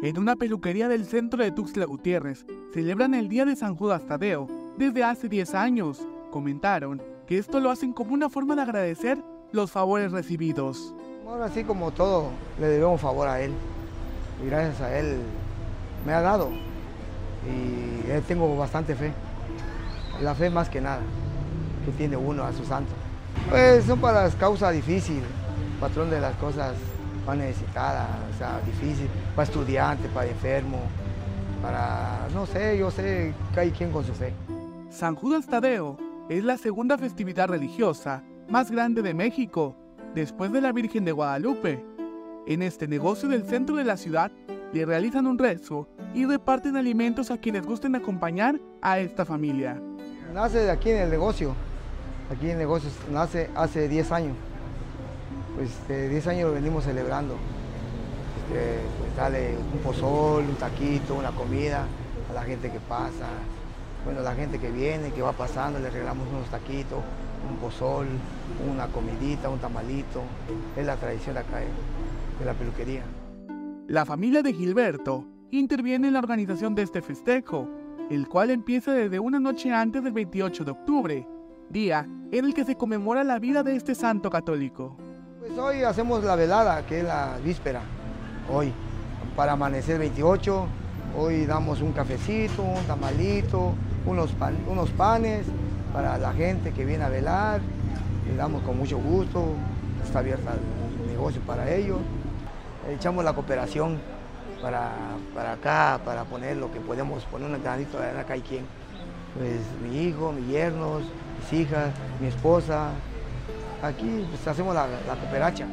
En una peluquería del centro de Tuxtla Gutiérrez celebran el Día de San Judas Tadeo desde hace 10 años. Comentaron que esto lo hacen como una forma de agradecer los favores recibidos. Ahora sí como todo, le debemos favor a él. Y gracias a él me ha dado. Y tengo bastante fe. La fe más que nada, que tiene uno a su santo. Pues son para las causas difíciles, patrón de las cosas más necesitadas, o sea, difícil, para estudiantes, para enfermos, para, no sé, yo sé, hay quien con su fe. San Judas Tadeo es la segunda festividad religiosa más grande de México, después de la Virgen de Guadalupe. En este negocio del centro de la ciudad le realizan un rezo y reparten alimentos a quienes gusten acompañar a esta familia. Nace de aquí en el negocio, aquí en el negocio nace hace 10 años. Pues de 10 años lo venimos celebrando. Este, pues dale un pozol, un taquito, una comida a la gente que pasa. Bueno, la gente que viene, que va pasando, le regalamos unos taquitos, un pozol, una comidita, un tamalito. Es la tradición acá de la peluquería. La familia de Gilberto interviene en la organización de este festejo, el cual empieza desde una noche antes del 28 de octubre, día en el que se conmemora la vida de este santo católico. Pues hoy hacemos la velada, que es la víspera, hoy, para amanecer 28, hoy damos un cafecito, un tamalito, unos, panes para la gente que viene a velar, le damos con mucho gusto, está abierta el negocio para ellos, echamos la cooperación para, para acá, para poner lo que podemos poner un granito de acá y quien. Pues mi hijo, mis yernos, mis hijas, mi esposa. Aquí pues, hacemos la, la cooperacha.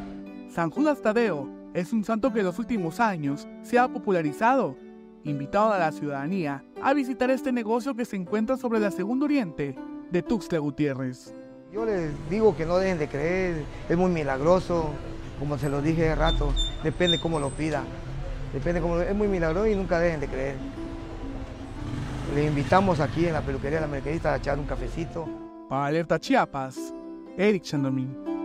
San Judas Tadeo es un santo que en los últimos años se ha popularizado, invitado a la ciudadanía a visitar este negocio que se encuentra sobre la Segunda Oriente de Tuxtla Gutiérrez. Yo les digo que no dejen de creer, es muy milagroso, como se lo dije hace rato, depende cómo lo pida. Depende cómo es muy milagroso y nunca dejen de creer. Les invitamos aquí en la peluquería de la Mercadita a echar un cafecito. Para Alerta Chiapas, Eric Chandomín.